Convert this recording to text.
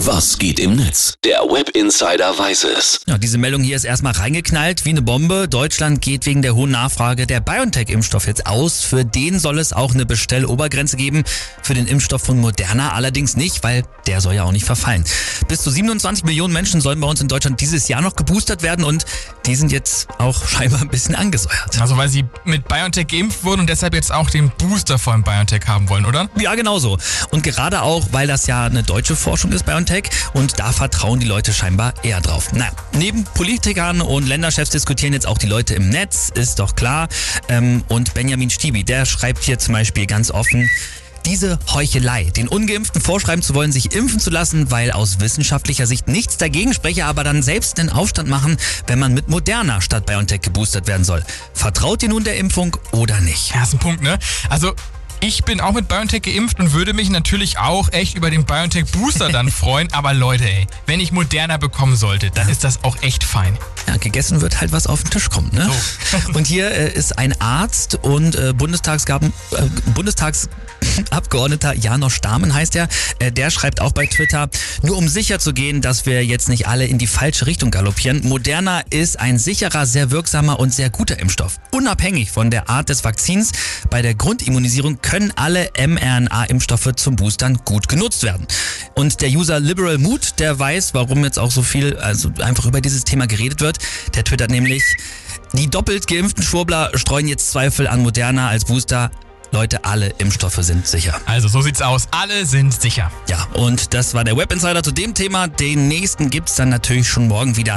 Was geht im Netz? Der Web Insider weiß es. Ja, diese Meldung hier ist erstmal reingeknallt wie eine Bombe. Deutschland geht wegen der hohen Nachfrage der BioNTech-Impfstoff jetzt aus. Für den soll es auch eine Bestellobergrenze geben. Für den Impfstoff von Moderna allerdings nicht, weil der soll ja auch nicht verfallen. Bis zu 27 Millionen Menschen sollen bei uns in Deutschland dieses Jahr noch geboostert werden und die sind jetzt auch scheinbar ein bisschen angesäuert. Also weil sie mit BioNTech geimpft wurden und deshalb jetzt auch den Booster von BioNTech haben wollen, oder? Ja, genau so. Und gerade auch, weil das ja eine deutsche Forschung ist, BioNTech, und da vertrauen die Leute scheinbar eher drauf. Na, neben Politikern und Länderchefs diskutieren jetzt auch die Leute im Netz, ist doch klar. Ähm, und Benjamin Stiebi, der schreibt hier zum Beispiel ganz offen, diese Heuchelei, den Ungeimpften vorschreiben zu wollen, sich impfen zu lassen, weil aus wissenschaftlicher Sicht nichts dagegen spreche, aber dann selbst den Aufstand machen, wenn man mit Moderna statt BioNTech geboostert werden soll. Vertraut ihr nun der Impfung oder nicht? Ja, ist ein Punkt, ne? Also ich bin auch mit BioNTech geimpft und würde mich natürlich auch echt über den BioNTech Booster dann freuen. Aber Leute, ey, wenn ich Moderna bekommen sollte, dann ist das auch echt fein. Ja, gegessen wird halt, was auf den Tisch kommt. Ne? So. Und hier äh, ist ein Arzt und äh, Bundestagsgaben, äh, Bundestags Abgeordneter Janosch Stamen heißt er. Äh, Der schreibt auch bei Twitter, nur um sicher zu gehen, dass wir jetzt nicht alle in die falsche Richtung galoppieren. Moderna ist ein sicherer, sehr wirksamer und sehr guter Impfstoff. Unabhängig von der Art des Vakzins, bei der Grundimmunisierung können alle mRNA-Impfstoffe zum Boostern gut genutzt werden. Und der User Liberal Mood, der weiß, warum jetzt auch so viel, also einfach über dieses Thema geredet wird. Der twittert nämlich, die doppelt geimpften Schwurbler streuen jetzt Zweifel an Moderna als Booster. Leute, alle Impfstoffe sind sicher. Also so sieht's aus. Alle sind sicher. Ja, und das war der Web Insider zu dem Thema. Den nächsten gibt's dann natürlich schon morgen wieder.